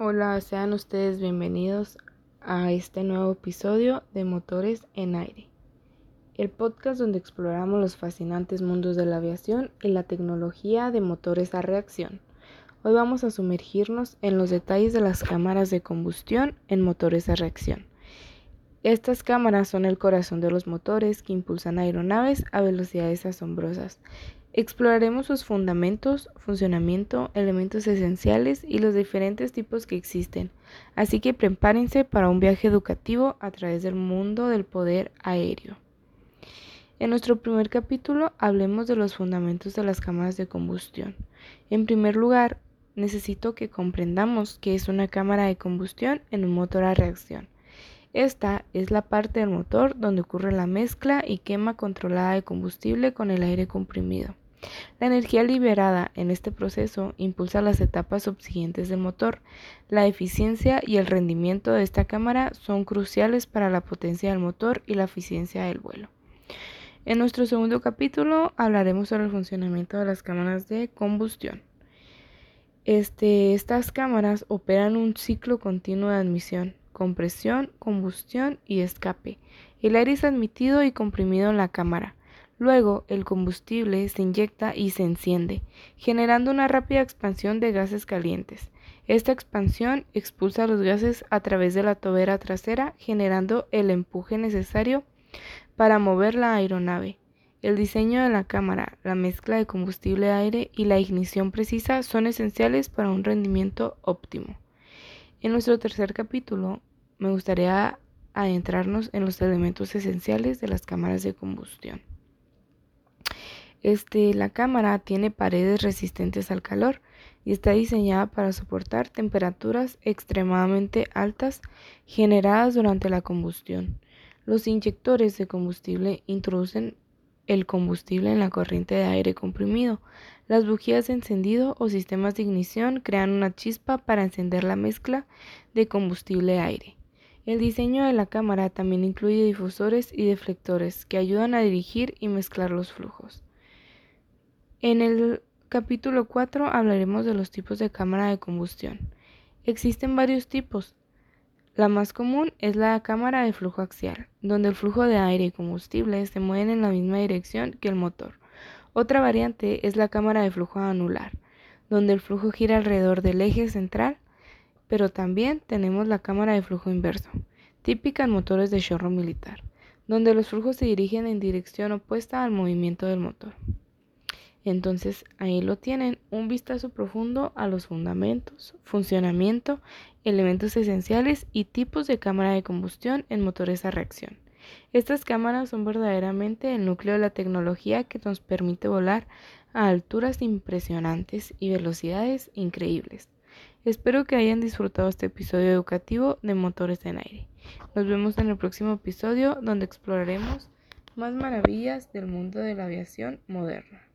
Hola, sean ustedes bienvenidos a este nuevo episodio de Motores en Aire, el podcast donde exploramos los fascinantes mundos de la aviación y la tecnología de motores a reacción. Hoy vamos a sumergirnos en los detalles de las cámaras de combustión en motores a reacción. Estas cámaras son el corazón de los motores que impulsan aeronaves a velocidades asombrosas Exploraremos sus fundamentos, funcionamiento, elementos esenciales y los diferentes tipos que existen. Así que prepárense para un viaje educativo a través del mundo del poder aéreo. En nuestro primer capítulo hablemos de los fundamentos de las cámaras de combustión. En primer lugar, necesito que comprendamos qué es una cámara de combustión en un motor a reacción. Esta es la parte del motor donde ocurre la mezcla y quema controlada de combustible con el aire comprimido. La energía liberada en este proceso impulsa las etapas subsiguientes del motor. La eficiencia y el rendimiento de esta cámara son cruciales para la potencia del motor y la eficiencia del vuelo. En nuestro segundo capítulo hablaremos sobre el funcionamiento de las cámaras de combustión. Este, estas cámaras operan un ciclo continuo de admisión, compresión, combustión y escape. El aire es admitido y comprimido en la cámara. Luego, el combustible se inyecta y se enciende, generando una rápida expansión de gases calientes. Esta expansión expulsa los gases a través de la tobera trasera, generando el empuje necesario para mover la aeronave. El diseño de la cámara, la mezcla de combustible-aire y la ignición precisa son esenciales para un rendimiento óptimo. En nuestro tercer capítulo, me gustaría adentrarnos en los elementos esenciales de las cámaras de combustión. Este, la cámara tiene paredes resistentes al calor y está diseñada para soportar temperaturas extremadamente altas generadas durante la combustión. Los inyectores de combustible introducen el combustible en la corriente de aire comprimido. Las bujías de encendido o sistemas de ignición crean una chispa para encender la mezcla de combustible-aire. El diseño de la cámara también incluye difusores y deflectores que ayudan a dirigir y mezclar los flujos. En el capítulo 4 hablaremos de los tipos de cámara de combustión. Existen varios tipos. La más común es la cámara de flujo axial, donde el flujo de aire y combustible se mueven en la misma dirección que el motor. Otra variante es la cámara de flujo anular, donde el flujo gira alrededor del eje central, pero también tenemos la cámara de flujo inverso, típica en motores de chorro militar, donde los flujos se dirigen en dirección opuesta al movimiento del motor. Entonces ahí lo tienen, un vistazo profundo a los fundamentos, funcionamiento, elementos esenciales y tipos de cámara de combustión en motores a reacción. Estas cámaras son verdaderamente el núcleo de la tecnología que nos permite volar a alturas impresionantes y velocidades increíbles. Espero que hayan disfrutado este episodio educativo de Motores en Aire. Nos vemos en el próximo episodio donde exploraremos más maravillas del mundo de la aviación moderna.